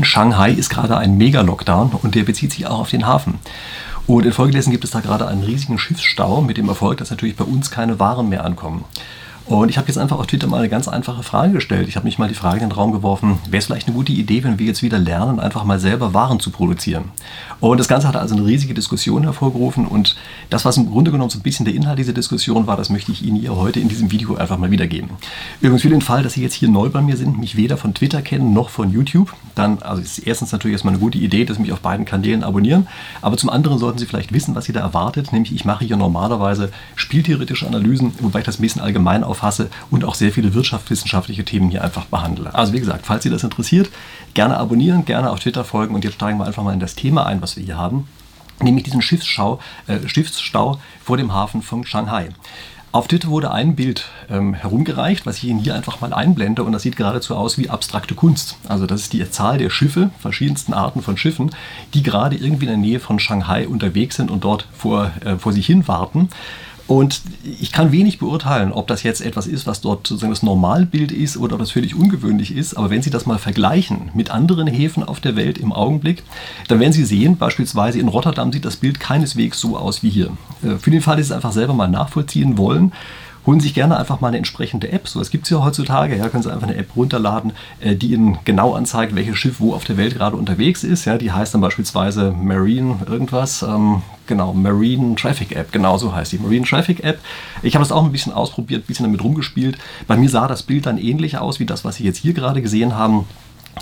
In Shanghai ist gerade ein Mega-Lockdown und der bezieht sich auch auf den Hafen. Und infolgedessen gibt es da gerade einen riesigen Schiffsstau mit dem Erfolg, dass natürlich bei uns keine Waren mehr ankommen. Und ich habe jetzt einfach auf Twitter mal eine ganz einfache Frage gestellt. Ich habe mich mal die Frage in den Raum geworfen, wäre es vielleicht eine gute Idee, wenn wir jetzt wieder lernen, einfach mal selber Waren zu produzieren? Und das Ganze hat also eine riesige Diskussion hervorgerufen und das, was im Grunde genommen so ein bisschen der Inhalt dieser Diskussion war, das möchte ich Ihnen hier heute in diesem Video einfach mal wiedergeben. Übrigens für den Fall, dass Sie jetzt hier neu bei mir sind, mich weder von Twitter kennen noch von YouTube, dann also ist erstens natürlich erstmal eine gute Idee, dass Sie mich auf beiden Kanälen abonnieren, aber zum anderen sollten Sie vielleicht wissen, was Sie da erwartet, nämlich ich mache hier normalerweise spieltheoretische Analysen, wobei ich das ein bisschen allgemein auf auffasse und auch sehr viele wirtschaftswissenschaftliche Themen hier einfach behandle. Also wie gesagt, falls Sie das interessiert, gerne abonnieren, gerne auf Twitter folgen und jetzt steigen wir einfach mal in das Thema ein, was wir hier haben, nämlich diesen Schiffsschau, äh, Schiffsstau vor dem Hafen von Shanghai. Auf Twitter wurde ein Bild ähm, herumgereicht, was ich Ihnen hier einfach mal einblende und das sieht geradezu aus wie abstrakte Kunst. Also das ist die Zahl der Schiffe, verschiedensten Arten von Schiffen, die gerade irgendwie in der Nähe von Shanghai unterwegs sind und dort vor, äh, vor sich hin warten. Und ich kann wenig beurteilen, ob das jetzt etwas ist, was dort sozusagen das Normalbild ist oder ob das völlig ungewöhnlich ist. Aber wenn Sie das mal vergleichen mit anderen Häfen auf der Welt im Augenblick, dann werden Sie sehen, beispielsweise in Rotterdam sieht das Bild keineswegs so aus wie hier. Äh, für den Fall, dass Sie es einfach selber mal nachvollziehen wollen, holen sich gerne einfach mal eine entsprechende App. So was gibt es ja heutzutage. Ja, können Sie einfach eine App runterladen, äh, die Ihnen genau anzeigt, welches Schiff wo auf der Welt gerade unterwegs ist. Ja, die heißt dann beispielsweise Marine irgendwas. Ähm, genau, Marine Traffic App, genau so heißt die. Marine Traffic App. Ich habe das auch ein bisschen ausprobiert, ein bisschen damit rumgespielt. Bei mir sah das Bild dann ähnlich aus wie das, was Sie jetzt hier gerade gesehen haben.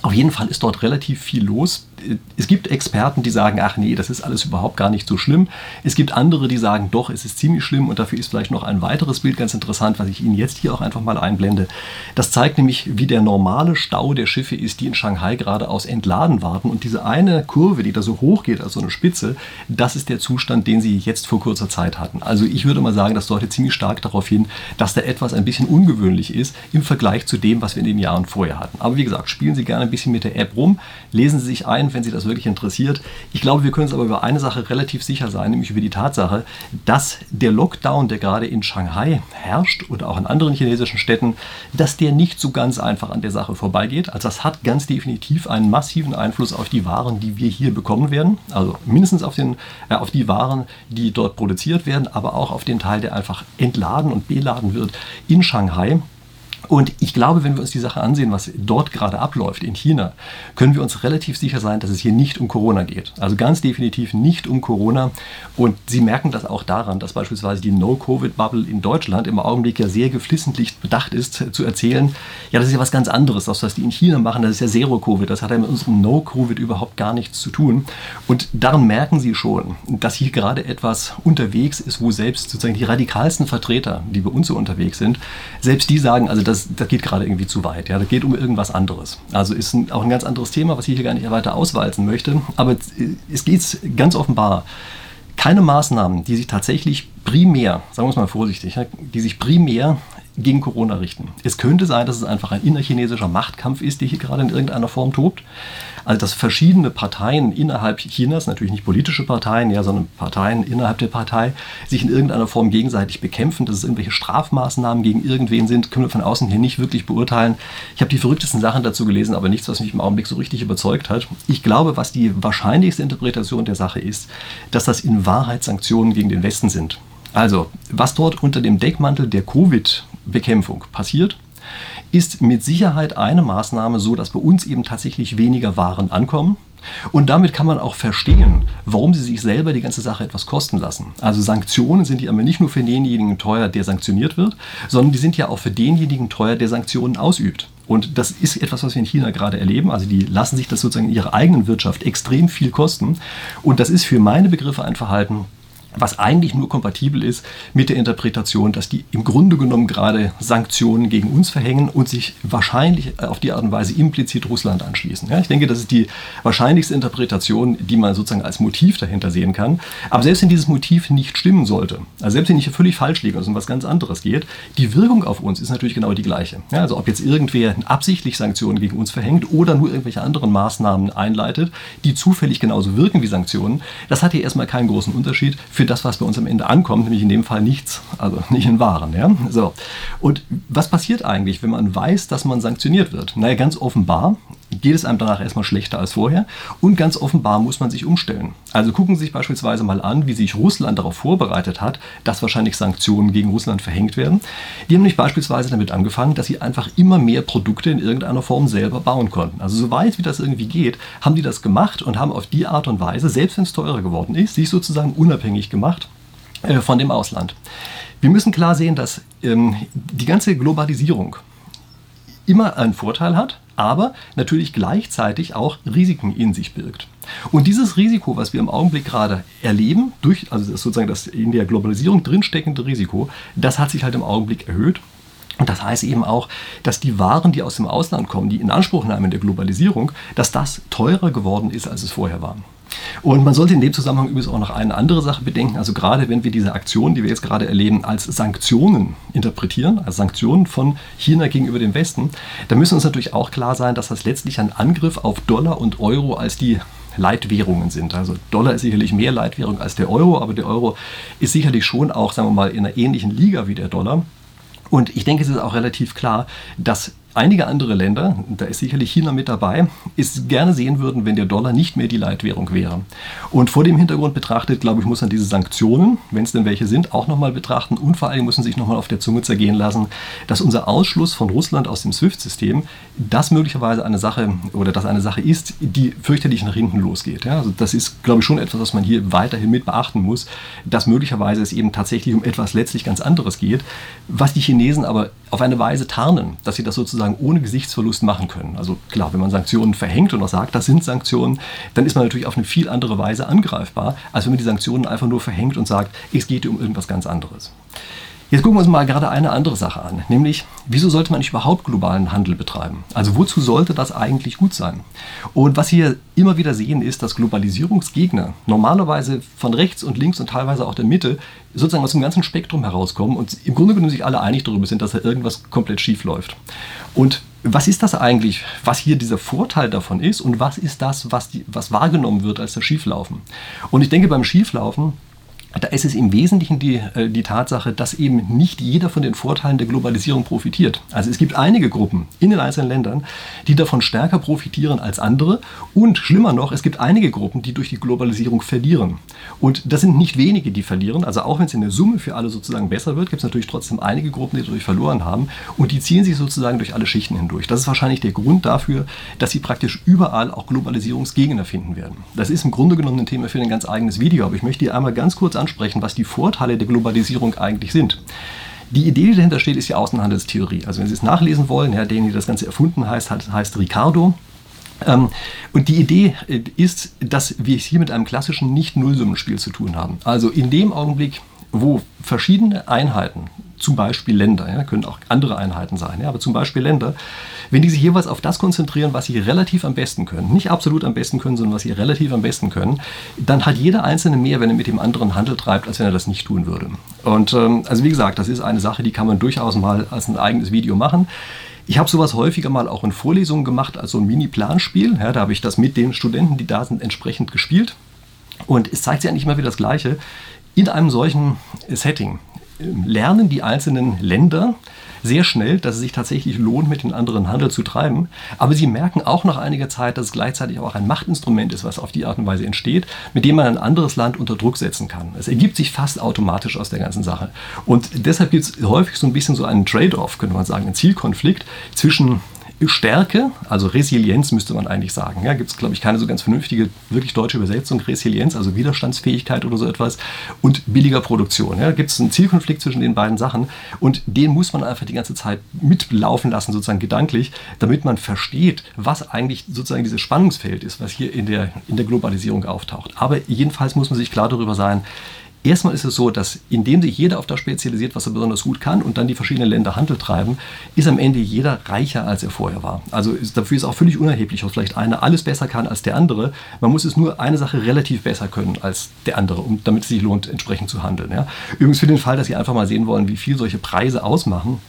Auf jeden Fall ist dort relativ viel los es gibt Experten, die sagen, ach nee, das ist alles überhaupt gar nicht so schlimm. Es gibt andere, die sagen, doch, es ist ziemlich schlimm und dafür ist vielleicht noch ein weiteres Bild ganz interessant, was ich Ihnen jetzt hier auch einfach mal einblende. Das zeigt nämlich, wie der normale Stau der Schiffe ist, die in Shanghai geradeaus entladen warten und diese eine Kurve, die da so hoch geht, also eine Spitze, das ist der Zustand, den Sie jetzt vor kurzer Zeit hatten. Also ich würde mal sagen, das deutet ziemlich stark darauf hin, dass da etwas ein bisschen ungewöhnlich ist im Vergleich zu dem, was wir in den Jahren vorher hatten. Aber wie gesagt, spielen Sie gerne ein bisschen mit der App rum, lesen Sie sich ein, wenn Sie das wirklich interessiert. Ich glaube, wir können uns aber über eine Sache relativ sicher sein, nämlich über die Tatsache, dass der Lockdown, der gerade in Shanghai herrscht und auch in anderen chinesischen Städten, dass der nicht so ganz einfach an der Sache vorbeigeht. Also das hat ganz definitiv einen massiven Einfluss auf die Waren, die wir hier bekommen werden. Also mindestens auf, den, äh, auf die Waren, die dort produziert werden, aber auch auf den Teil, der einfach entladen und beladen wird in Shanghai. Und ich glaube, wenn wir uns die Sache ansehen, was dort gerade abläuft in China, können wir uns relativ sicher sein, dass es hier nicht um Corona geht. Also ganz definitiv nicht um Corona. Und Sie merken das auch daran, dass beispielsweise die No-Covid-Bubble in Deutschland im Augenblick ja sehr geflissentlich bedacht ist, zu erzählen, ja, das ist ja was ganz anderes. Das, was die in China machen, das ist ja Zero-Covid. Das hat ja mit unserem No-Covid überhaupt gar nichts zu tun. Und daran merken Sie schon, dass hier gerade etwas unterwegs ist, wo selbst sozusagen die radikalsten Vertreter, die bei uns so unterwegs sind, selbst die sagen, also das, das geht gerade irgendwie zu weit. Ja, das geht um irgendwas anderes. Also ist ein, auch ein ganz anderes Thema, was ich hier gar nicht weiter auswalzen möchte. Aber es geht ganz offenbar keine Maßnahmen, die sich tatsächlich primär, sagen wir es mal vorsichtig, die sich primär gegen Corona richten. Es könnte sein, dass es einfach ein innerchinesischer Machtkampf ist, der hier gerade in irgendeiner Form tobt. Also dass verschiedene Parteien innerhalb Chinas, natürlich nicht politische Parteien, ja, sondern Parteien innerhalb der Partei, sich in irgendeiner Form gegenseitig bekämpfen, dass es irgendwelche Strafmaßnahmen gegen irgendwen sind, können wir von außen hier nicht wirklich beurteilen. Ich habe die verrücktesten Sachen dazu gelesen, aber nichts, was mich im Augenblick so richtig überzeugt hat. Ich glaube, was die wahrscheinlichste Interpretation der Sache ist, dass das in Wahrheit Sanktionen gegen den Westen sind. Also, was dort unter dem Deckmantel der Covid-Bekämpfung passiert, ist mit Sicherheit eine Maßnahme so, dass bei uns eben tatsächlich weniger Waren ankommen. Und damit kann man auch verstehen, warum sie sich selber die ganze Sache etwas kosten lassen. Also Sanktionen sind ja immer nicht nur für denjenigen teuer, der sanktioniert wird, sondern die sind ja auch für denjenigen teuer, der Sanktionen ausübt. Und das ist etwas, was wir in China gerade erleben. Also die lassen sich das sozusagen in ihrer eigenen Wirtschaft extrem viel kosten. Und das ist für meine Begriffe ein Verhalten, was eigentlich nur kompatibel ist mit der Interpretation, dass die im Grunde genommen gerade Sanktionen gegen uns verhängen und sich wahrscheinlich auf die Art und Weise implizit Russland anschließen. Ja, ich denke, das ist die wahrscheinlichste Interpretation, die man sozusagen als Motiv dahinter sehen kann. Aber selbst wenn dieses Motiv nicht stimmen sollte, also selbst wenn ich völlig falsch liege, also um was ganz anderes geht, die Wirkung auf uns ist natürlich genau die gleiche. Ja, also ob jetzt irgendwer absichtlich Sanktionen gegen uns verhängt oder nur irgendwelche anderen Maßnahmen einleitet, die zufällig genauso wirken wie Sanktionen, das hat hier erstmal keinen großen Unterschied für das, was bei uns am Ende ankommt, nämlich in dem Fall nichts, also nicht in Waren. Ja? So. Und was passiert eigentlich, wenn man weiß, dass man sanktioniert wird? Naja, ganz offenbar geht es einem danach erstmal schlechter als vorher und ganz offenbar muss man sich umstellen. Also gucken Sie sich beispielsweise mal an, wie sich Russland darauf vorbereitet hat, dass wahrscheinlich Sanktionen gegen Russland verhängt werden. Die haben nämlich beispielsweise damit angefangen, dass sie einfach immer mehr Produkte in irgendeiner Form selber bauen konnten. Also soweit wie das irgendwie geht, haben die das gemacht und haben auf die Art und Weise, selbst wenn es teurer geworden ist, sich sozusagen unabhängig gemacht äh, von dem Ausland. Wir müssen klar sehen, dass ähm, die ganze Globalisierung immer einen Vorteil hat, aber natürlich gleichzeitig auch Risiken in sich birgt. Und dieses Risiko, was wir im Augenblick gerade erleben, durch, also das sozusagen das in der Globalisierung drinsteckende Risiko, das hat sich halt im Augenblick erhöht. Und das heißt eben auch, dass die Waren, die aus dem Ausland kommen, die Inanspruchnahme der Globalisierung, dass das teurer geworden ist, als es vorher war. Und man sollte in dem Zusammenhang übrigens auch noch eine andere Sache bedenken. Also gerade wenn wir diese Aktionen, die wir jetzt gerade erleben, als Sanktionen interpretieren, als Sanktionen von China gegenüber dem Westen, dann müssen uns natürlich auch klar sein, dass das letztlich ein Angriff auf Dollar und Euro als die Leitwährungen sind. Also Dollar ist sicherlich mehr Leitwährung als der Euro, aber der Euro ist sicherlich schon auch, sagen wir mal, in einer ähnlichen Liga wie der Dollar. Und ich denke, es ist auch relativ klar, dass einige andere Länder, da ist sicherlich China mit dabei, es gerne sehen würden, wenn der Dollar nicht mehr die Leitwährung wäre. Und vor dem Hintergrund betrachtet, glaube ich, muss man diese Sanktionen, wenn es denn welche sind, auch nochmal betrachten und vor allem müssen sich nochmal auf der Zunge zergehen lassen, dass unser Ausschluss von Russland aus dem SWIFT-System, das möglicherweise eine Sache oder das eine Sache ist, die fürchterlich nach hinten losgeht. Ja, also das ist, glaube ich, schon etwas, was man hier weiterhin mit beachten muss, dass möglicherweise es eben tatsächlich um etwas letztlich ganz anderes geht, was die Chinesen aber auf eine Weise tarnen, dass sie das sozusagen ohne Gesichtsverlust machen können. Also klar, wenn man Sanktionen verhängt und auch sagt, das sind Sanktionen, dann ist man natürlich auf eine viel andere Weise angreifbar, als wenn man die Sanktionen einfach nur verhängt und sagt, es geht um irgendwas ganz anderes. Jetzt gucken wir uns mal gerade eine andere Sache an, nämlich, wieso sollte man nicht überhaupt globalen Handel betreiben? Also wozu sollte das eigentlich gut sein? Und was wir immer wieder sehen, ist, dass Globalisierungsgegner normalerweise von rechts und links und teilweise auch der Mitte sozusagen aus dem ganzen Spektrum herauskommen und im Grunde genommen sich alle einig darüber sind, dass da irgendwas komplett schief läuft. Und was ist das eigentlich, was hier dieser Vorteil davon ist und was ist das, was, die, was wahrgenommen wird als das Schieflaufen? Und ich denke, beim Schieflaufen da ist es im Wesentlichen die, äh, die Tatsache, dass eben nicht jeder von den Vorteilen der Globalisierung profitiert. Also es gibt einige Gruppen in den einzelnen Ländern, die davon stärker profitieren als andere. Und schlimmer noch, es gibt einige Gruppen, die durch die Globalisierung verlieren. Und das sind nicht wenige, die verlieren. Also auch wenn es in der Summe für alle sozusagen besser wird, gibt es natürlich trotzdem einige Gruppen, die dadurch verloren haben. Und die ziehen sich sozusagen durch alle Schichten hindurch. Das ist wahrscheinlich der Grund dafür, dass sie praktisch überall auch Globalisierungsgegner finden werden. Das ist im Grunde genommen ein Thema für ein ganz eigenes Video. Aber ich möchte hier einmal ganz kurz ansprechen, was die Vorteile der Globalisierung eigentlich sind. Die Idee, die dahinter steht, ist die Außenhandelstheorie. Also wenn Sie es nachlesen wollen, ja, derjenige, der das Ganze erfunden heißt, heißt Ricardo. Ähm, und die Idee äh, ist, dass wir es hier mit einem klassischen Nicht-Nullsummenspiel zu tun haben. Also in dem Augenblick, wo verschiedene Einheiten, zum Beispiel Länder, ja, können auch andere Einheiten sein, ja, aber zum Beispiel Länder, wenn die sich jeweils auf das konzentrieren, was sie relativ am besten können, nicht absolut am besten können, sondern was sie relativ am besten können, dann hat jeder Einzelne mehr, wenn er mit dem anderen Handel treibt, als wenn er das nicht tun würde. Und ähm, also wie gesagt, das ist eine Sache, die kann man durchaus mal als ein eigenes Video machen. Ich habe sowas häufiger mal auch in Vorlesungen gemacht, also ein Mini-Planspiel. Ja, da habe ich das mit den Studenten, die da sind, entsprechend gespielt. Und es zeigt sich eigentlich immer wieder das Gleiche. In einem solchen Setting lernen die einzelnen Länder sehr schnell, dass es sich tatsächlich lohnt, mit den anderen Handel zu treiben. Aber sie merken auch nach einiger Zeit, dass es gleichzeitig auch ein Machtinstrument ist, was auf die Art und Weise entsteht, mit dem man ein anderes Land unter Druck setzen kann. Es ergibt sich fast automatisch aus der ganzen Sache. Und deshalb gibt es häufig so ein bisschen so einen Trade-off, könnte man sagen, einen Zielkonflikt zwischen Stärke, also Resilienz müsste man eigentlich sagen. Ja, gibt es, glaube ich, keine so ganz vernünftige, wirklich deutsche Übersetzung. Resilienz, also Widerstandsfähigkeit oder so etwas und billiger Produktion. Ja, gibt es einen Zielkonflikt zwischen den beiden Sachen und den muss man einfach die ganze Zeit mitlaufen lassen, sozusagen gedanklich, damit man versteht, was eigentlich sozusagen dieses Spannungsfeld ist, was hier in der, in der Globalisierung auftaucht. Aber jedenfalls muss man sich klar darüber sein, Erstmal ist es so, dass indem sich jeder auf das spezialisiert, was er besonders gut kann und dann die verschiedenen Länder Handel treiben, ist am Ende jeder reicher, als er vorher war. Also ist, dafür ist auch völlig unerheblich, ob vielleicht einer alles besser kann als der andere. Man muss es nur eine Sache relativ besser können als der andere, um, damit es sich lohnt, entsprechend zu handeln. Ja. Übrigens für den Fall, dass Sie einfach mal sehen wollen, wie viel solche Preise ausmachen,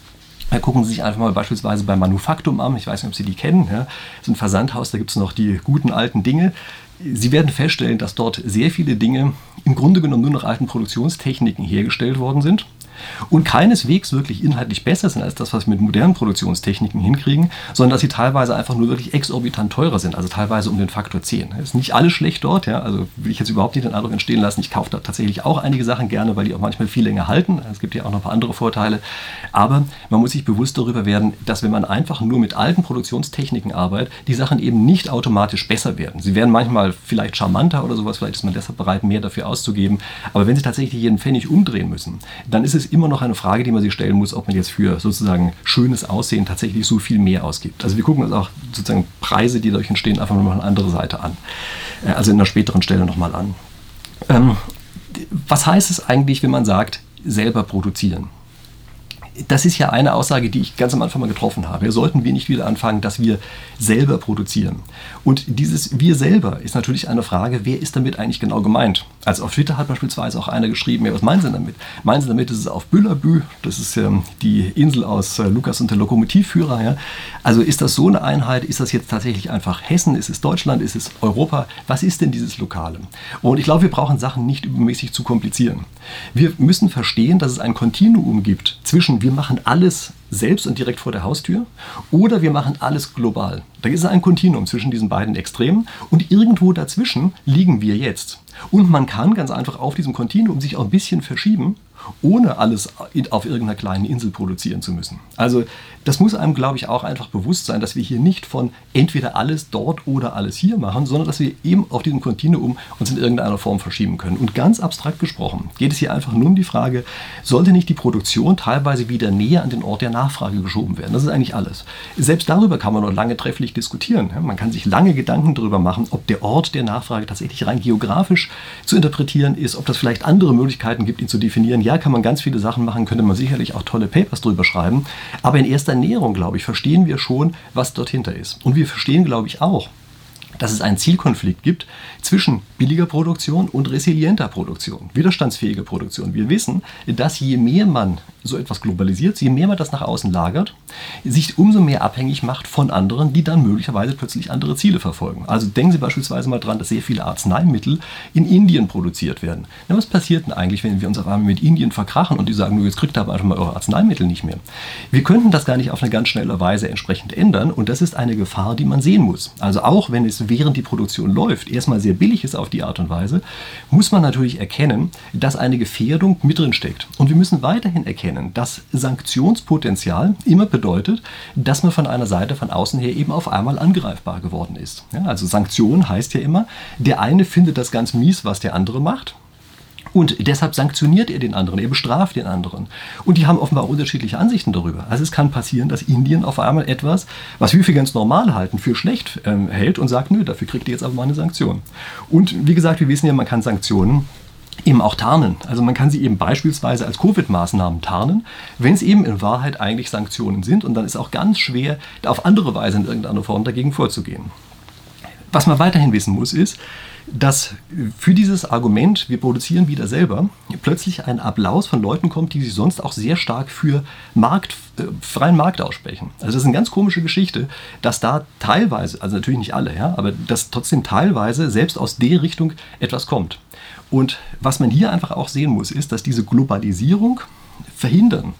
Gucken Sie sich einfach mal beispielsweise bei Manufaktum an. Ich weiß nicht, ob Sie die kennen. Ja. Das ist ein Versandhaus, da gibt es noch die guten alten Dinge. Sie werden feststellen, dass dort sehr viele Dinge im Grunde genommen nur nach alten Produktionstechniken hergestellt worden sind. Und keineswegs wirklich inhaltlich besser sind als das, was wir mit modernen Produktionstechniken hinkriegen, sondern dass sie teilweise einfach nur wirklich exorbitant teurer sind, also teilweise um den Faktor 10. Es ist nicht alles schlecht dort, ja, also will ich jetzt überhaupt nicht den Eindruck entstehen lassen, ich kaufe da tatsächlich auch einige Sachen gerne, weil die auch manchmal viel länger halten. Es gibt ja auch noch ein paar andere Vorteile. Aber man muss sich bewusst darüber werden, dass wenn man einfach nur mit alten Produktionstechniken arbeitet, die Sachen eben nicht automatisch besser werden. Sie werden manchmal vielleicht charmanter oder sowas, vielleicht ist man deshalb bereit, mehr dafür auszugeben. Aber wenn Sie tatsächlich jeden Pfennig umdrehen müssen, dann ist es immer noch eine Frage, die man sich stellen muss, ob man jetzt für sozusagen schönes Aussehen tatsächlich so viel mehr ausgibt. Also wir gucken uns auch sozusagen Preise, die dadurch entstehen, einfach nochmal eine andere Seite an. Äh, also in einer späteren Stelle nochmal an. Ähm, was heißt es eigentlich, wenn man sagt, selber produzieren? Das ist ja eine Aussage, die ich ganz am Anfang mal getroffen habe. Sollten wir nicht wieder anfangen, dass wir selber produzieren? Und dieses Wir selber ist natürlich eine Frage, wer ist damit eigentlich genau gemeint? Also auf Twitter hat beispielsweise auch einer geschrieben, ja, was meinen Sie damit? Meinen Sie damit, ist auf Büllerbü, das ist ähm, die Insel aus äh, Lukas und der Lokomotivführer. Ja? Also ist das so eine Einheit? Ist das jetzt tatsächlich einfach Hessen? Ist es Deutschland? Ist es Europa? Was ist denn dieses Lokale? Und ich glaube, wir brauchen Sachen nicht übermäßig zu komplizieren. Wir müssen verstehen, dass es ein Kontinuum gibt zwischen wir machen alles selbst und direkt vor der Haustür oder wir machen alles global. Da ist ein Kontinuum zwischen diesen beiden Extremen und irgendwo dazwischen liegen wir jetzt. Und man kann ganz einfach auf diesem Kontinuum sich auch ein bisschen verschieben ohne alles auf irgendeiner kleinen Insel produzieren zu müssen. Also das muss einem, glaube ich, auch einfach bewusst sein, dass wir hier nicht von entweder alles dort oder alles hier machen, sondern dass wir eben auf diesem Kontinuum uns in irgendeiner Form verschieben können. Und ganz abstrakt gesprochen geht es hier einfach nur um die Frage, sollte nicht die Produktion teilweise wieder näher an den Ort der Nachfrage geschoben werden? Das ist eigentlich alles. Selbst darüber kann man noch lange trefflich diskutieren. Man kann sich lange Gedanken darüber machen, ob der Ort der Nachfrage tatsächlich rein geografisch zu interpretieren ist, ob das vielleicht andere Möglichkeiten gibt, ihn zu definieren ja, kann man ganz viele Sachen machen, könnte man sicherlich auch tolle Papers drüber schreiben. Aber in erster Näherung, glaube ich, verstehen wir schon, was dort hinter ist. Und wir verstehen, glaube ich, auch, dass es einen Zielkonflikt gibt zwischen billiger Produktion und resilienter Produktion, widerstandsfähiger Produktion. Wir wissen, dass je mehr man so etwas globalisiert, je mehr man das nach außen lagert, sich umso mehr abhängig macht von anderen, die dann möglicherweise plötzlich andere Ziele verfolgen. Also denken Sie beispielsweise mal dran, dass sehr viele Arzneimittel in Indien produziert werden. Na, was passiert denn eigentlich, wenn wir uns auf einmal mit Indien verkrachen und die sagen, nur jetzt kriegt ihr aber einfach mal eure Arzneimittel nicht mehr? Wir könnten das gar nicht auf eine ganz schnelle Weise entsprechend ändern und das ist eine Gefahr, die man sehen muss. Also auch wenn es während die Produktion läuft, erstmal sehr billig ist auf die Art und Weise, muss man natürlich erkennen, dass eine Gefährdung mit drin steckt. Und wir müssen weiterhin erkennen, dass Sanktionspotenzial immer bedeutet, dass man von einer Seite von außen her eben auf einmal angreifbar geworden ist. Ja, also Sanktion heißt ja immer, der eine findet das ganz mies, was der andere macht. Und deshalb sanktioniert er den anderen, er bestraft den anderen. Und die haben offenbar unterschiedliche Ansichten darüber. Also es kann passieren, dass Indien auf einmal etwas, was wir für ganz normal halten, für schlecht ähm, hält und sagt, nö, dafür kriegt ihr jetzt aber mal eine Sanktion. Und wie gesagt, wir wissen ja, man kann Sanktionen eben auch tarnen. Also man kann sie eben beispielsweise als Covid-Maßnahmen tarnen, wenn es eben in Wahrheit eigentlich Sanktionen sind. Und dann ist auch ganz schwer, auf andere Weise in irgendeiner Form dagegen vorzugehen. Was man weiterhin wissen muss, ist, dass für dieses Argument, wir produzieren wieder selber, plötzlich ein Applaus von Leuten kommt, die sich sonst auch sehr stark für Markt, äh, freien Markt aussprechen. Also das ist eine ganz komische Geschichte, dass da teilweise, also natürlich nicht alle, ja, aber dass trotzdem teilweise selbst aus der Richtung etwas kommt. Und was man hier einfach auch sehen muss, ist, dass diese Globalisierung verhindern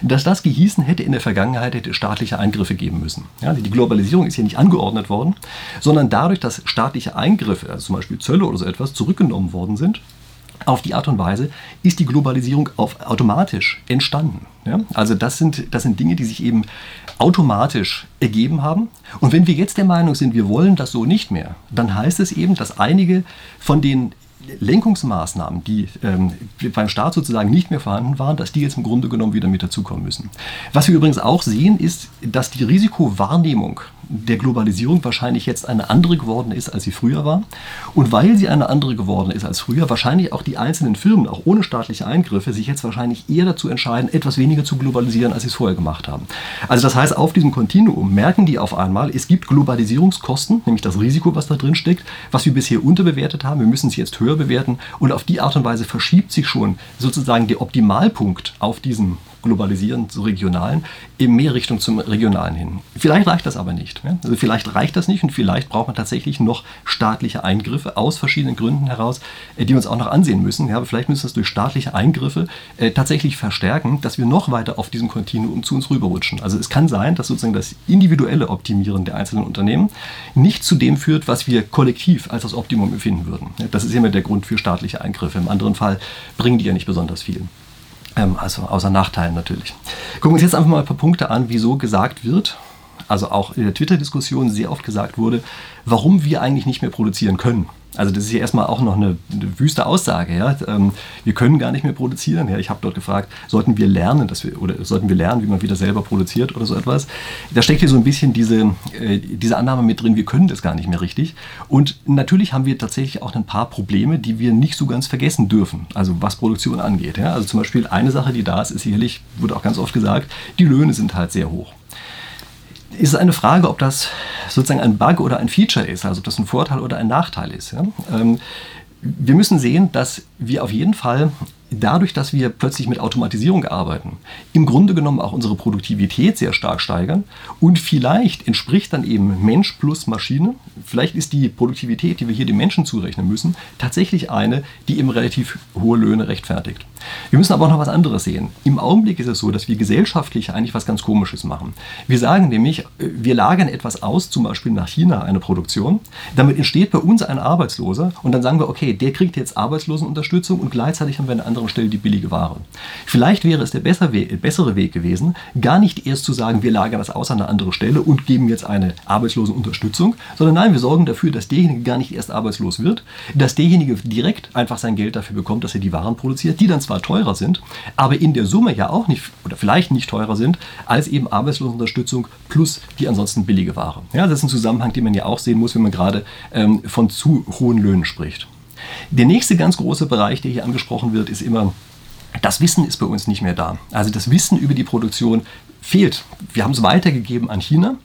dass das gehießen hätte, in der Vergangenheit hätte staatliche Eingriffe geben müssen. Ja, die Globalisierung ist hier nicht angeordnet worden, sondern dadurch, dass staatliche Eingriffe, also zum Beispiel Zölle oder so etwas, zurückgenommen worden sind, auf die Art und Weise ist die Globalisierung auf, automatisch entstanden. Ja? Also das sind, das sind Dinge, die sich eben automatisch ergeben haben. Und wenn wir jetzt der Meinung sind, wir wollen das so nicht mehr, dann heißt es eben, dass einige von den Lenkungsmaßnahmen, die ähm, beim Staat sozusagen nicht mehr vorhanden waren, dass die jetzt im Grunde genommen wieder mit dazukommen müssen. Was wir übrigens auch sehen, ist, dass die Risikowahrnehmung der Globalisierung wahrscheinlich jetzt eine andere geworden ist, als sie früher war. Und weil sie eine andere geworden ist als früher, wahrscheinlich auch die einzelnen Firmen, auch ohne staatliche Eingriffe, sich jetzt wahrscheinlich eher dazu entscheiden, etwas weniger zu globalisieren, als sie es vorher gemacht haben. Also das heißt, auf diesem Kontinuum merken die auf einmal, es gibt Globalisierungskosten, nämlich das Risiko, was da drin steckt, was wir bisher unterbewertet haben. Wir müssen es jetzt höher bewerten und auf die Art und Weise verschiebt sich schon sozusagen der Optimalpunkt auf diesem globalisieren zu regionalen, eben mehr Richtung zum regionalen hin. Vielleicht reicht das aber nicht. Also vielleicht reicht das nicht und vielleicht braucht man tatsächlich noch staatliche Eingriffe aus verschiedenen Gründen heraus, äh, die wir uns auch noch ansehen müssen. Ja, aber vielleicht müssen wir es durch staatliche Eingriffe äh, tatsächlich verstärken, dass wir noch weiter auf diesem Kontinuum zu uns rüberrutschen. Also es kann sein, dass sozusagen das individuelle Optimieren der einzelnen Unternehmen nicht zu dem führt, was wir kollektiv als das Optimum empfinden würden. Das ist immer der Grund für staatliche Eingriffe. Im anderen Fall bringen die ja nicht besonders viel. Ähm, also außer Nachteilen natürlich. Gucken wir uns jetzt einfach mal ein paar Punkte an, wieso gesagt wird, also auch in der Twitter-Diskussion sehr oft gesagt wurde, warum wir eigentlich nicht mehr produzieren können. Also das ist ja erstmal auch noch eine, eine wüste Aussage. Ja? Ähm, wir können gar nicht mehr produzieren. Ja? Ich habe dort gefragt, sollten wir lernen, dass wir, oder sollten wir lernen, wie man wieder selber produziert oder so etwas. Da steckt hier so ein bisschen diese, äh, diese Annahme mit drin, wir können das gar nicht mehr richtig. Und natürlich haben wir tatsächlich auch ein paar Probleme, die wir nicht so ganz vergessen dürfen. Also was Produktion angeht. Ja? Also zum Beispiel eine Sache, die da ist, ist sicherlich, wurde auch ganz oft gesagt, die Löhne sind halt sehr hoch ist es eine Frage, ob das sozusagen ein Bug oder ein Feature ist, also ob das ein Vorteil oder ein Nachteil ist. Ja? Ähm, wir müssen sehen, dass wir auf jeden Fall dadurch, dass wir plötzlich mit Automatisierung arbeiten, im Grunde genommen auch unsere Produktivität sehr stark steigern und vielleicht entspricht dann eben Mensch plus Maschine, vielleicht ist die Produktivität, die wir hier dem Menschen zurechnen müssen, tatsächlich eine, die eben relativ hohe Löhne rechtfertigt. Wir müssen aber auch noch was anderes sehen. Im Augenblick ist es so, dass wir gesellschaftlich eigentlich was ganz Komisches machen. Wir sagen nämlich, wir lagern etwas aus, zum Beispiel nach China eine Produktion, damit entsteht bei uns ein Arbeitsloser und dann sagen wir, okay, der kriegt jetzt Arbeitslosenunterstützung und gleichzeitig haben wir eine andere anderen Stelle die billige Ware. Vielleicht wäre es der bessere Weg gewesen, gar nicht erst zu sagen, wir lagern das aus an eine andere Stelle und geben jetzt eine Arbeitslosenunterstützung, sondern nein, wir sorgen dafür, dass derjenige gar nicht erst arbeitslos wird, dass derjenige direkt einfach sein Geld dafür bekommt, dass er die Waren produziert, die dann zwar teurer sind, aber in der Summe ja auch nicht oder vielleicht nicht teurer sind als eben Arbeitslosenunterstützung plus die ansonsten billige Ware. Ja, das ist ein Zusammenhang, den man ja auch sehen muss, wenn man gerade ähm, von zu hohen Löhnen spricht. Der nächste ganz große Bereich, der hier angesprochen wird, ist immer, das Wissen ist bei uns nicht mehr da. Also das Wissen über die Produktion fehlt. Wir haben es weitergegeben an China.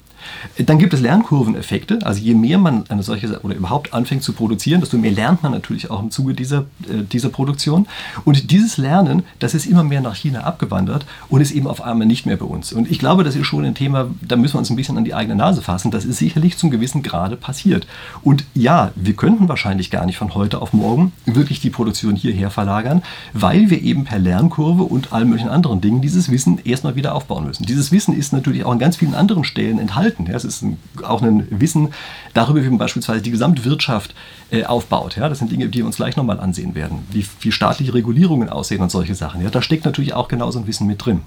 Dann gibt es Lernkurveneffekte. Also je mehr man eine solche oder überhaupt anfängt zu produzieren, desto mehr lernt man natürlich auch im Zuge dieser, äh, dieser Produktion. Und dieses Lernen, das ist immer mehr nach China abgewandert und ist eben auf einmal nicht mehr bei uns. Und ich glaube, das ist schon ein Thema, da müssen wir uns ein bisschen an die eigene Nase fassen. Das ist sicherlich zum gewissen Grade passiert. Und ja, wir könnten wahrscheinlich gar nicht von heute auf morgen wirklich die Produktion hierher verlagern, weil wir eben per Lernkurve und allen möglichen anderen Dingen dieses Wissen erstmal wieder aufbauen müssen. Dieses Wissen ist natürlich auch an ganz vielen anderen Stellen enthalten halten. Ja, es ist ein, auch ein Wissen darüber, wie man beispielsweise die Gesamtwirtschaft äh, aufbaut. Ja, das sind Dinge, die wir uns gleich nochmal ansehen werden. Wie, wie staatliche Regulierungen aussehen und solche Sachen. Ja, da steckt natürlich auch genauso ein Wissen mit drin.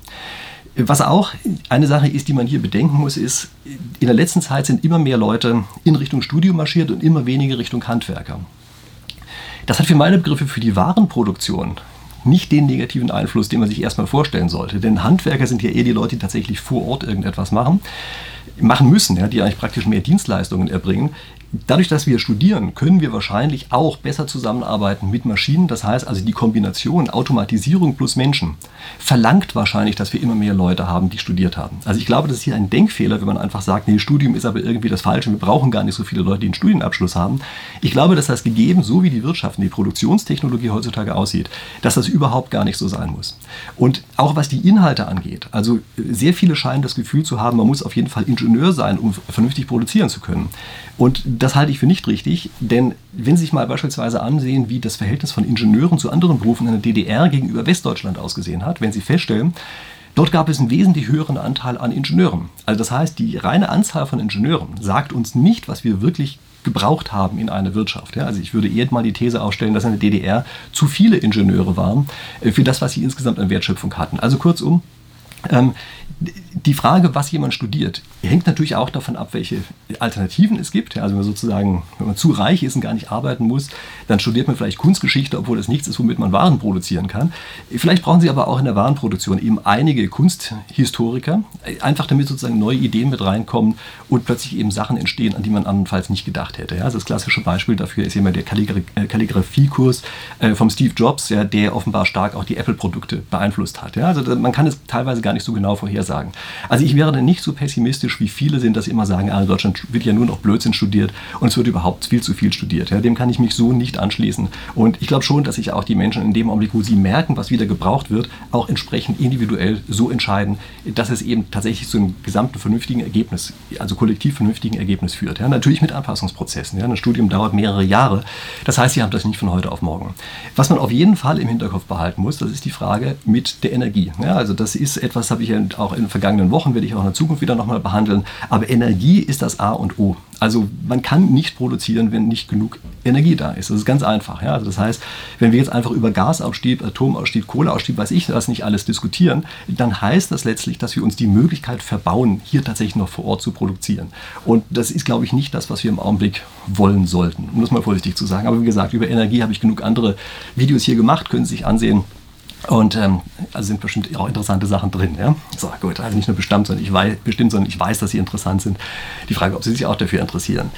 Was auch eine Sache ist, die man hier bedenken muss, ist, in der letzten Zeit sind immer mehr Leute in Richtung Studium marschiert und immer weniger Richtung Handwerker. Das hat für meine Begriffe für die Warenproduktion nicht den negativen Einfluss, den man sich erstmal vorstellen sollte. Denn Handwerker sind ja eher die Leute, die tatsächlich vor Ort irgendetwas machen machen müssen, ja, die eigentlich praktisch mehr Dienstleistungen erbringen, Dadurch, dass wir studieren, können wir wahrscheinlich auch besser zusammenarbeiten mit Maschinen. Das heißt also, die Kombination Automatisierung plus Menschen verlangt wahrscheinlich, dass wir immer mehr Leute haben, die studiert haben. Also ich glaube, das ist hier ein Denkfehler, wenn man einfach sagt, nee, Studium ist aber irgendwie das Falsche, wir brauchen gar nicht so viele Leute, die einen Studienabschluss haben. Ich glaube, dass das gegeben, so wie die Wirtschaft und die Produktionstechnologie heutzutage aussieht, dass das überhaupt gar nicht so sein muss. Und auch was die Inhalte angeht, also sehr viele scheinen das Gefühl zu haben, man muss auf jeden Fall Ingenieur sein, um vernünftig produzieren zu können. Und das halte ich für nicht richtig, denn wenn Sie sich mal beispielsweise ansehen, wie das Verhältnis von Ingenieuren zu anderen Berufen in der DDR gegenüber Westdeutschland ausgesehen hat, wenn Sie feststellen, Dort gab es einen wesentlich höheren Anteil an Ingenieuren. Also das heißt, die reine Anzahl von Ingenieuren sagt uns nicht, was wir wirklich gebraucht haben in einer Wirtschaft. Ja, also ich würde eher mal die These aufstellen, dass in der DDR zu viele Ingenieure waren äh, für das, was sie insgesamt an Wertschöpfung hatten. Also kurzum, ähm, die Frage, was jemand studiert, hängt natürlich auch davon ab, welche Alternativen es gibt. Also wenn man sozusagen, wenn man zu reich ist und gar nicht arbeiten muss, dann studiert man vielleicht Kunstgeschichte, obwohl das nichts ist, womit man Waren produzieren kann. Vielleicht brauchen Sie aber auch in der Warenproduktion eben einige Kunsthistoriker, einfach damit sozusagen neue Ideen mit reinkommen und plötzlich eben Sachen entstehen, an die man andernfalls nicht gedacht hätte. Also das klassische Beispiel dafür ist immer der äh, Kalligrafiekurs äh, vom Steve Jobs, der offenbar stark auch die Apple-Produkte beeinflusst hat. Also man kann es teilweise gar nicht so genau vorhersagen. Also ich wäre dann nicht so pessimistisch, wie viele sind, dass immer sagen, ah, in Deutschland wird ja nur noch Blödsinn studiert und es wird überhaupt viel zu viel studiert. Ja, dem kann ich mich so nicht anschließen. Und ich glaube schon, dass sich auch die Menschen in dem Augenblick, wo sie merken, was wieder gebraucht wird, auch entsprechend individuell so entscheiden, dass es eben tatsächlich zu einem gesamten vernünftigen Ergebnis, also kollektiv vernünftigen Ergebnis führt. Ja, natürlich mit Anpassungsprozessen. Ja, ein Studium dauert mehrere Jahre. Das heißt, sie haben das nicht von heute auf morgen. Was man auf jeden Fall im Hinterkopf behalten muss, das ist die Frage mit der Energie. Ja, also das ist etwas, habe ich auch in den vergangenen Wochen, werde ich auch in der Zukunft wieder nochmal behandeln. Aber Energie ist das A und O. Also man kann nicht produzieren, wenn nicht genug Energie da ist. Das ist ganz einfach. Ja? Also das heißt, wenn wir jetzt einfach über Gasausstieg, Atomausstieg, Kohleausstieg, weiß ich was nicht alles diskutieren, dann heißt das letztlich, dass wir uns die Möglichkeit verbauen, hier tatsächlich noch vor Ort zu produzieren. Und das ist, glaube ich, nicht das, was wir im Augenblick wollen sollten, um das mal vorsichtig zu sagen. Aber wie gesagt, über Energie habe ich genug andere Videos hier gemacht, können Sie sich ansehen. Und ähm, also sind bestimmt auch interessante Sachen drin. Ja? So, gut, also nicht nur bestimmt, sondern ich weiß, bestimmt, sondern ich weiß, dass sie interessant sind. Die Frage, ob sie sich auch dafür interessieren.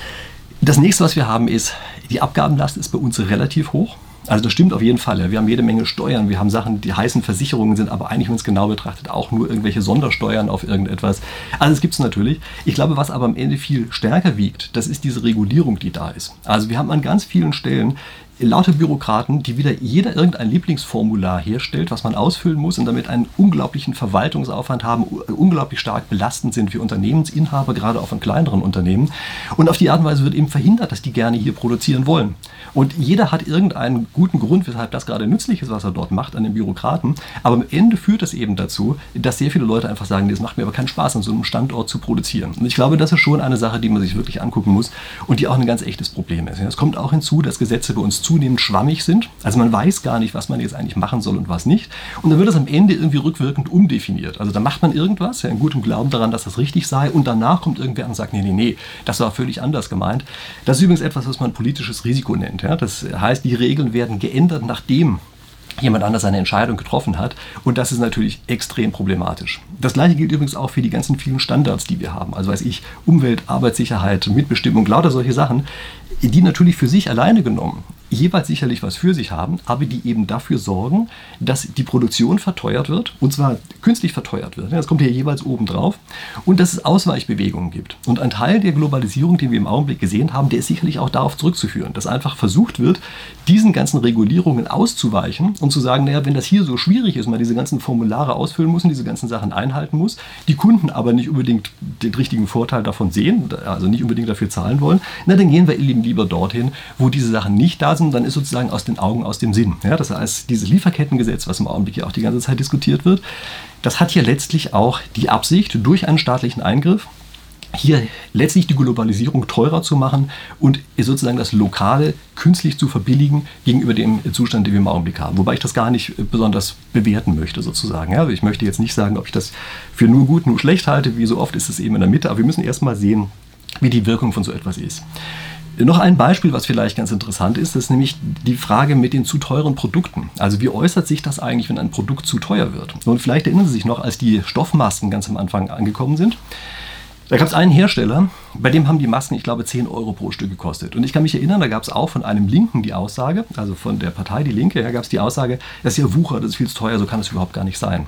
Das nächste, was wir haben, ist, die Abgabenlast ist bei uns relativ hoch. Also das stimmt auf jeden Fall. Wir haben jede Menge Steuern, wir haben Sachen, die heißen Versicherungen sind, aber eigentlich, wenn es genau betrachtet, auch nur irgendwelche Sondersteuern auf irgendetwas. Also es gibt es natürlich. Ich glaube, was aber am Ende viel stärker wiegt, das ist diese Regulierung, die da ist. Also wir haben an ganz vielen Stellen lauter Bürokraten, die wieder jeder irgendein Lieblingsformular herstellt, was man ausfüllen muss und damit einen unglaublichen Verwaltungsaufwand haben, unglaublich stark belastend sind für Unternehmensinhaber, gerade auch von kleineren Unternehmen. Und auf die Art und Weise wird eben verhindert, dass die gerne hier produzieren wollen. Und jeder hat irgendeinen guten Grund, weshalb das gerade nützlich ist, was er dort macht an den Bürokraten. Aber am Ende führt es eben dazu, dass sehr viele Leute einfach sagen, das macht mir aber keinen Spaß, an so einem Standort zu produzieren. Und ich glaube, das ist schon eine Sache, die man sich wirklich angucken muss und die auch ein ganz echtes Problem ist. Es kommt auch hinzu, dass Gesetze bei uns zunehmend schwammig sind. Also man weiß gar nicht, was man jetzt eigentlich machen soll und was nicht. Und dann wird es am Ende irgendwie rückwirkend umdefiniert. Also da macht man irgendwas, ja, in gutem Glauben daran, dass das richtig sei. Und danach kommt irgendwer und sagt, nee, nee, nee, das war völlig anders gemeint. Das ist übrigens etwas, was man politisches Risiko nennt. Ja. Das heißt, die Regeln werden geändert, nachdem jemand anders eine Entscheidung getroffen hat. Und das ist natürlich extrem problematisch. Das gleiche gilt übrigens auch für die ganzen vielen Standards, die wir haben. Also weiß ich, Umwelt, Arbeitssicherheit, Mitbestimmung, lauter solche Sachen, die natürlich für sich alleine genommen jeweils sicherlich was für sich haben, aber die eben dafür sorgen, dass die Produktion verteuert wird und zwar künstlich verteuert wird. Das kommt ja jeweils oben drauf und dass es Ausweichbewegungen gibt. Und ein Teil der Globalisierung, den wir im Augenblick gesehen haben, der ist sicherlich auch darauf zurückzuführen, dass einfach versucht wird, diesen ganzen Regulierungen auszuweichen und zu sagen, naja, wenn das hier so schwierig ist, man diese ganzen Formulare ausfüllen muss und diese ganzen Sachen einhalten muss, die Kunden aber nicht unbedingt den richtigen Vorteil davon sehen, also nicht unbedingt dafür zahlen wollen, na dann gehen wir eben lieber dorthin, wo diese Sachen nicht da sind lassen, dann ist sozusagen aus den Augen, aus dem Sinn. Ja, das heißt, dieses Lieferkettengesetz, was im Augenblick ja auch die ganze Zeit diskutiert wird, das hat hier letztlich auch die Absicht, durch einen staatlichen Eingriff hier letztlich die Globalisierung teurer zu machen und sozusagen das Lokale künstlich zu verbilligen gegenüber dem Zustand, den wir im Augenblick haben. Wobei ich das gar nicht besonders bewerten möchte, sozusagen. Ja, ich möchte jetzt nicht sagen, ob ich das für nur gut, nur schlecht halte. Wie so oft ist es eben in der Mitte. Aber wir müssen erstmal sehen, wie die Wirkung von so etwas ist. Noch ein Beispiel, was vielleicht ganz interessant ist, ist nämlich die Frage mit den zu teuren Produkten. Also wie äußert sich das eigentlich, wenn ein Produkt zu teuer wird? Und vielleicht erinnern Sie sich noch, als die Stoffmasken ganz am Anfang angekommen sind. Da gab es einen Hersteller, bei dem haben die Masken, ich glaube, 10 Euro pro Stück gekostet. Und ich kann mich erinnern, da gab es auch von einem Linken die Aussage, also von der Partei Die Linke, da gab es die Aussage, das ist ja Wucher, das ist viel zu teuer, so kann es überhaupt gar nicht sein.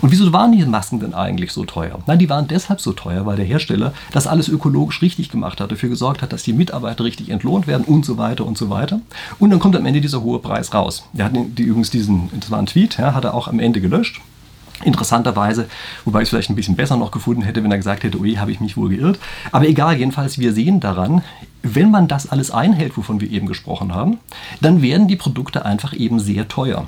Und wieso waren die Masken denn eigentlich so teuer? Nein, die waren deshalb so teuer, weil der Hersteller das alles ökologisch richtig gemacht hat, dafür gesorgt hat, dass die Mitarbeiter richtig entlohnt werden und so weiter und so weiter. Und dann kommt am Ende dieser hohe Preis raus. Er hat die, übrigens diesen, das war ein Tweet, ja, hat er auch am Ende gelöscht. Interessanterweise, wobei ich es vielleicht ein bisschen besser noch gefunden hätte, wenn er gesagt hätte, ui, habe ich mich wohl geirrt. Aber egal, jedenfalls, wir sehen daran, wenn man das alles einhält, wovon wir eben gesprochen haben, dann werden die Produkte einfach eben sehr teuer.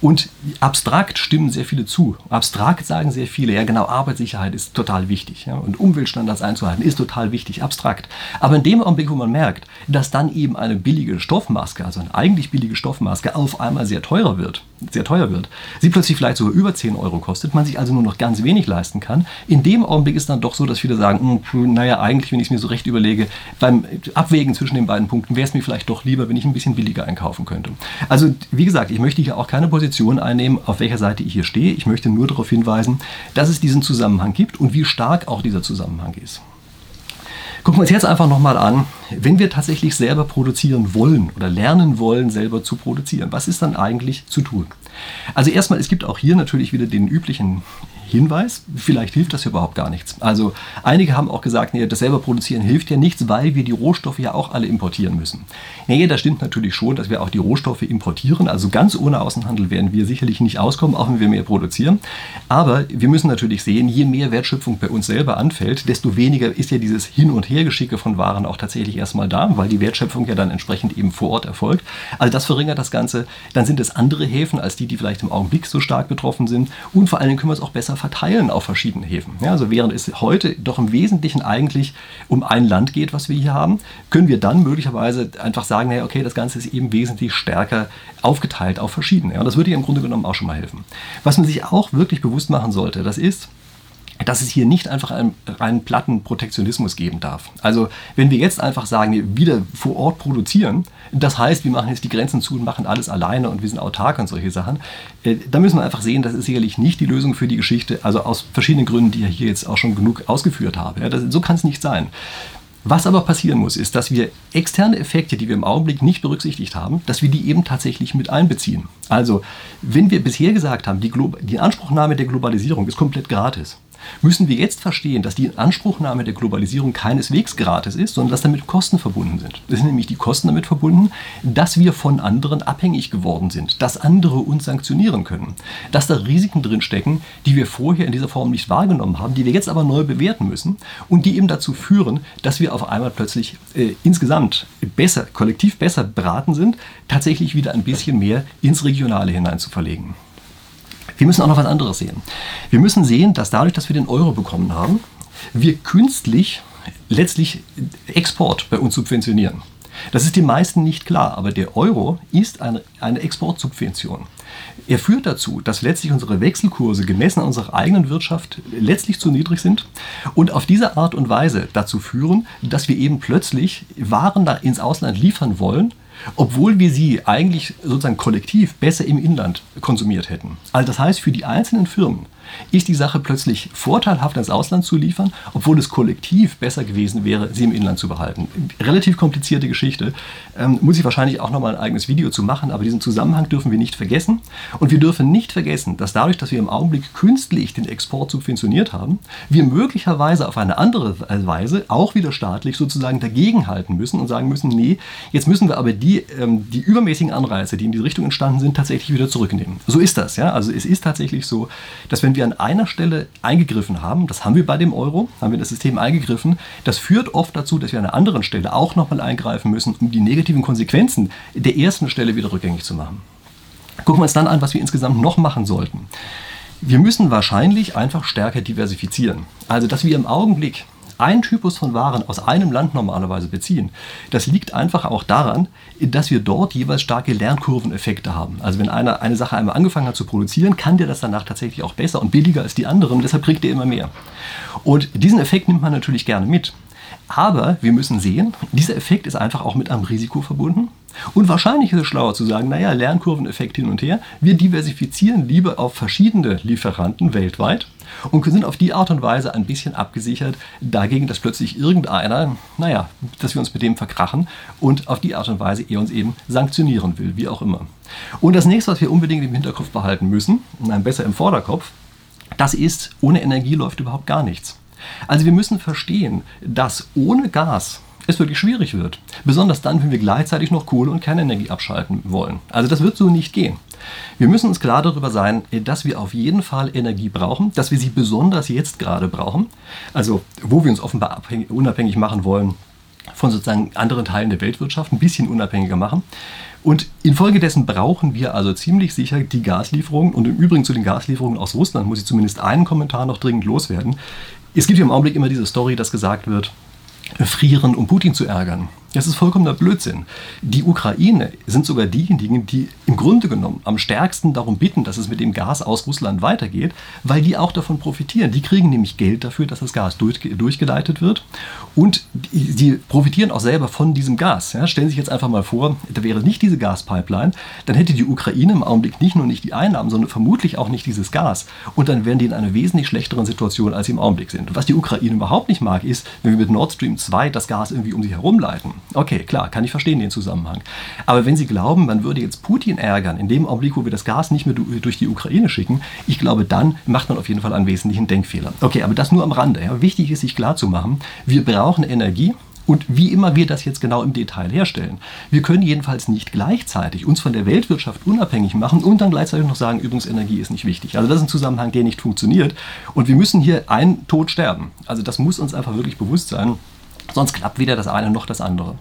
Und abstrakt stimmen sehr viele zu. Abstrakt sagen sehr viele, ja genau, Arbeitssicherheit ist total wichtig. Ja, und Umweltstandards einzuhalten ist total wichtig, abstrakt. Aber in dem Augenblick, wo man merkt, dass dann eben eine billige Stoffmaske, also eine eigentlich billige Stoffmaske, auf einmal sehr teurer wird, sehr teuer wird, sie plötzlich vielleicht sogar über 10 Euro kostet, man sich also nur noch ganz wenig leisten kann, in dem Augenblick ist dann doch so, dass viele sagen, hm, naja, eigentlich, wenn ich es mir so recht überlege, beim Abwägen zwischen den beiden Punkten wäre es mir vielleicht doch lieber, wenn ich ein bisschen billiger einkaufen könnte. Also, wie gesagt, ich möchte hier auch keine Position einnehmen, auf welcher Seite ich hier stehe. Ich möchte nur darauf hinweisen, dass es diesen Zusammenhang gibt und wie stark auch dieser Zusammenhang ist. Gucken wir uns jetzt einfach nochmal an, wenn wir tatsächlich selber produzieren wollen oder lernen wollen, selber zu produzieren, was ist dann eigentlich zu tun? Also erstmal, es gibt auch hier natürlich wieder den üblichen Hinweis, vielleicht hilft das überhaupt gar nichts. Also einige haben auch gesagt, nee, das selber produzieren hilft ja nichts, weil wir die Rohstoffe ja auch alle importieren müssen. Nee, das stimmt natürlich schon, dass wir auch die Rohstoffe importieren. Also ganz ohne Außenhandel werden wir sicherlich nicht auskommen, auch wenn wir mehr produzieren. Aber wir müssen natürlich sehen, je mehr Wertschöpfung bei uns selber anfällt, desto weniger ist ja dieses Hin- und Hergeschicke von Waren auch tatsächlich erstmal da, weil die Wertschöpfung ja dann entsprechend eben vor Ort erfolgt. Also das verringert das Ganze. Dann sind es andere Häfen als die, die vielleicht im Augenblick so stark betroffen sind. Und vor Dingen können wir es auch besser verteilen auf verschiedene Häfen. Ja, also während es heute doch im Wesentlichen eigentlich um ein Land geht, was wir hier haben, können wir dann möglicherweise einfach sagen, naja, okay, das Ganze ist eben wesentlich stärker aufgeteilt auf verschiedene. Ja, und das würde ja im Grunde genommen auch schon mal helfen. Was man sich auch wirklich bewusst machen sollte, das ist, dass es hier nicht einfach einen, einen platten Protektionismus geben darf. Also wenn wir jetzt einfach sagen, wieder vor Ort produzieren, das heißt, wir machen jetzt die Grenzen zu und machen alles alleine und wir sind autark und solche Sachen, äh, da müssen wir einfach sehen, das ist sicherlich nicht die Lösung für die Geschichte, also aus verschiedenen Gründen, die ich hier jetzt auch schon genug ausgeführt habe. Ja, das, so kann es nicht sein. Was aber passieren muss, ist, dass wir externe Effekte, die wir im Augenblick nicht berücksichtigt haben, dass wir die eben tatsächlich mit einbeziehen. Also, wenn wir bisher gesagt haben, die, Glo die Anspruchnahme der Globalisierung ist komplett gratis, müssen wir jetzt verstehen, dass die Inanspruchnahme der Globalisierung keineswegs gratis ist, sondern dass damit Kosten verbunden sind. Es sind nämlich die Kosten damit verbunden, dass wir von anderen abhängig geworden sind, dass andere uns sanktionieren können, dass da Risiken drinstecken, die wir vorher in dieser Form nicht wahrgenommen haben, die wir jetzt aber neu bewerten müssen und die eben dazu führen, dass wir auf einmal plötzlich äh, insgesamt besser, kollektiv besser beraten sind, tatsächlich wieder ein bisschen mehr ins Regionale hinein zu verlegen. Wir müssen auch noch was anderes sehen. Wir müssen sehen, dass dadurch, dass wir den Euro bekommen haben, wir künstlich letztlich Export bei uns subventionieren. Das ist den meisten nicht klar, aber der Euro ist eine, eine Exportsubvention. Er führt dazu, dass letztlich unsere Wechselkurse gemessen an unserer eigenen Wirtschaft letztlich zu niedrig sind und auf diese Art und Weise dazu führen, dass wir eben plötzlich Waren ins Ausland liefern wollen, obwohl wir sie eigentlich sozusagen kollektiv besser im Inland konsumiert hätten. Also das heißt, für die einzelnen Firmen ist die Sache plötzlich vorteilhaft ins Ausland zu liefern, obwohl es kollektiv besser gewesen wäre, sie im Inland zu behalten. Relativ komplizierte Geschichte. Ähm, muss ich wahrscheinlich auch nochmal ein eigenes Video zu machen, aber diesen Zusammenhang dürfen wir nicht vergessen. Und wir dürfen nicht vergessen, dass dadurch, dass wir im Augenblick künstlich den Export subventioniert haben, wir möglicherweise auf eine andere Weise auch wieder staatlich sozusagen dagegenhalten müssen und sagen müssen, nee, jetzt müssen wir aber die, ähm, die übermäßigen Anreize, die in diese Richtung entstanden sind, tatsächlich wieder zurücknehmen. So ist das. Ja? Also es ist tatsächlich so, dass wenn wir wir an einer Stelle eingegriffen haben, das haben wir bei dem Euro, haben wir das System eingegriffen, das führt oft dazu, dass wir an einer anderen Stelle auch nochmal eingreifen müssen, um die negativen Konsequenzen der ersten Stelle wieder rückgängig zu machen. Gucken wir uns dann an, was wir insgesamt noch machen sollten. Wir müssen wahrscheinlich einfach stärker diversifizieren. Also, dass wir im Augenblick einen Typus von Waren aus einem Land normalerweise beziehen. Das liegt einfach auch daran, dass wir dort jeweils starke Lernkurveneffekte haben. Also wenn einer eine Sache einmal angefangen hat zu produzieren, kann der das danach tatsächlich auch besser und billiger als die anderen. Deshalb kriegt er immer mehr. Und diesen Effekt nimmt man natürlich gerne mit. Aber wir müssen sehen, dieser Effekt ist einfach auch mit einem Risiko verbunden. Und wahrscheinlich ist es schlauer zu sagen, naja, Lernkurveneffekt hin und her. Wir diversifizieren lieber auf verschiedene Lieferanten weltweit und sind auf die Art und Weise ein bisschen abgesichert dagegen, dass plötzlich irgendeiner, naja, dass wir uns mit dem verkrachen und auf die Art und Weise er uns eben sanktionieren will, wie auch immer. Und das nächste, was wir unbedingt im Hinterkopf behalten müssen, nein, besser im Vorderkopf, das ist, ohne Energie läuft überhaupt gar nichts. Also wir müssen verstehen, dass ohne Gas es wirklich schwierig wird. Besonders dann, wenn wir gleichzeitig noch Kohle und Kernenergie abschalten wollen. Also das wird so nicht gehen. Wir müssen uns klar darüber sein, dass wir auf jeden Fall Energie brauchen, dass wir sie besonders jetzt gerade brauchen. Also wo wir uns offenbar abhängig, unabhängig machen wollen von sozusagen anderen Teilen der Weltwirtschaft, ein bisschen unabhängiger machen. Und infolgedessen brauchen wir also ziemlich sicher die Gaslieferungen. Und im Übrigen zu den Gaslieferungen aus Russland muss ich zumindest einen Kommentar noch dringend loswerden. Es gibt ja im Augenblick immer diese Story, dass gesagt wird, frieren, um Putin zu ärgern. Das ist vollkommener Blödsinn. Die Ukraine sind sogar diejenigen, die im Grunde genommen am stärksten darum bitten, dass es mit dem Gas aus Russland weitergeht, weil die auch davon profitieren. Die kriegen nämlich Geld dafür, dass das Gas durch, durchgeleitet wird und sie profitieren auch selber von diesem Gas. Ja, stellen Sie sich jetzt einfach mal vor, da wäre nicht diese Gaspipeline, dann hätte die Ukraine im Augenblick nicht nur nicht die Einnahmen, sondern vermutlich auch nicht dieses Gas. Und dann wären die in einer wesentlich schlechteren Situation, als sie im Augenblick sind. Und was die Ukraine überhaupt nicht mag, ist, wenn wir mit Nord Stream 2 das Gas irgendwie um sie herumleiten Okay, klar, kann ich verstehen den Zusammenhang. Aber wenn Sie glauben, man würde jetzt Putin ärgern, in dem Augenblick, wo wir das Gas nicht mehr durch die Ukraine schicken, ich glaube, dann macht man auf jeden Fall einen wesentlichen Denkfehler. Okay, aber das nur am Rande. Ja. Wichtig ist, sich klarzumachen, wir brauchen Energie und wie immer wir das jetzt genau im Detail herstellen. Wir können jedenfalls nicht gleichzeitig uns von der Weltwirtschaft unabhängig machen und dann gleichzeitig noch sagen, übrigens Energie ist nicht wichtig. Also das ist ein Zusammenhang, der nicht funktioniert. Und wir müssen hier einen Tod sterben. Also das muss uns einfach wirklich bewusst sein. Sonst klappt weder das eine noch das andere.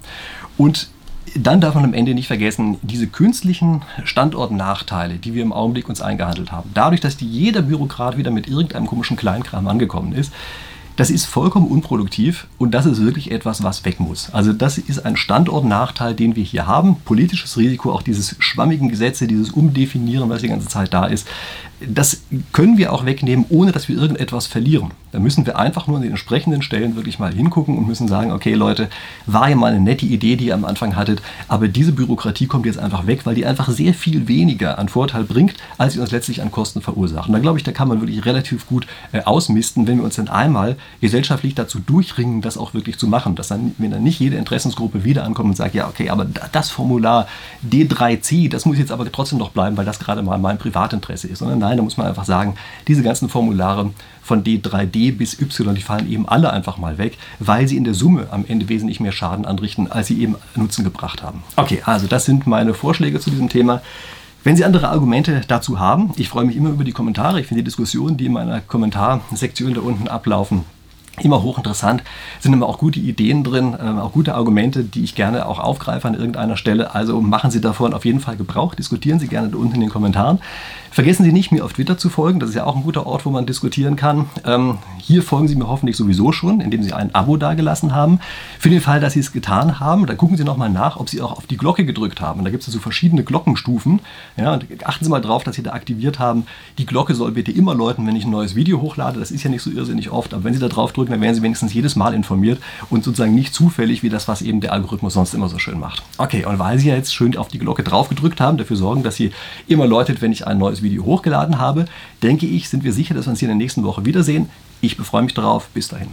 Und dann darf man am Ende nicht vergessen, diese künstlichen Standortnachteile, die wir im Augenblick uns eingehandelt haben, dadurch, dass die jeder Bürokrat wieder mit irgendeinem komischen Kleinkram angekommen ist, das ist vollkommen unproduktiv und das ist wirklich etwas, was weg muss. Also das ist ein Standortnachteil, den wir hier haben. Politisches Risiko, auch dieses schwammigen Gesetze, dieses Umdefinieren, was die ganze Zeit da ist das können wir auch wegnehmen, ohne dass wir irgendetwas verlieren. Da müssen wir einfach nur an den entsprechenden Stellen wirklich mal hingucken und müssen sagen, okay Leute, war ja mal eine nette Idee, die ihr am Anfang hattet, aber diese Bürokratie kommt jetzt einfach weg, weil die einfach sehr viel weniger an Vorteil bringt, als sie uns letztlich an Kosten verursacht. Und da glaube ich, da kann man wirklich relativ gut äh, ausmisten, wenn wir uns dann einmal gesellschaftlich dazu durchringen, das auch wirklich zu machen. Dass dann, wenn dann nicht jede Interessensgruppe wieder ankommt und sagt, ja okay, aber das Formular D3C, das muss jetzt aber trotzdem noch bleiben, weil das gerade mal mein Privatinteresse ist, sondern nein, da muss man einfach sagen, diese ganzen Formulare von D3D bis Y, die fallen eben alle einfach mal weg, weil sie in der Summe am Ende wesentlich mehr Schaden anrichten, als sie eben Nutzen gebracht haben. Okay, also das sind meine Vorschläge zu diesem Thema. Wenn Sie andere Argumente dazu haben, ich freue mich immer über die Kommentare. Ich finde die Diskussionen, die in meiner Kommentarsektion da unten ablaufen, immer hochinteressant, sind immer auch gute Ideen drin, äh, auch gute Argumente, die ich gerne auch aufgreife an irgendeiner Stelle. Also machen Sie davon auf jeden Fall Gebrauch, diskutieren Sie gerne da unten in den Kommentaren. Vergessen Sie nicht, mir auf Twitter zu folgen. Das ist ja auch ein guter Ort, wo man diskutieren kann. Ähm, hier folgen Sie mir hoffentlich sowieso schon, indem Sie ein Abo dagelassen haben. Für den Fall, dass Sie es getan haben, dann gucken Sie nochmal nach, ob Sie auch auf die Glocke gedrückt haben. Da gibt es so verschiedene Glockenstufen. Ja, und achten Sie mal drauf, dass Sie da aktiviert haben. Die Glocke soll bitte immer läuten, wenn ich ein neues Video hochlade. Das ist ja nicht so irrsinnig oft, aber wenn Sie da drauf drücken, dann werden Sie wenigstens jedes Mal informiert und sozusagen nicht zufällig wie das, was eben der Algorithmus sonst immer so schön macht. Okay, und weil Sie ja jetzt schön auf die Glocke drauf gedrückt haben, dafür sorgen, dass Sie immer läutet, wenn ich ein neues Video hochgeladen habe, denke ich, sind wir sicher, dass wir uns hier in der nächsten Woche wiedersehen. Ich befreue mich darauf. Bis dahin.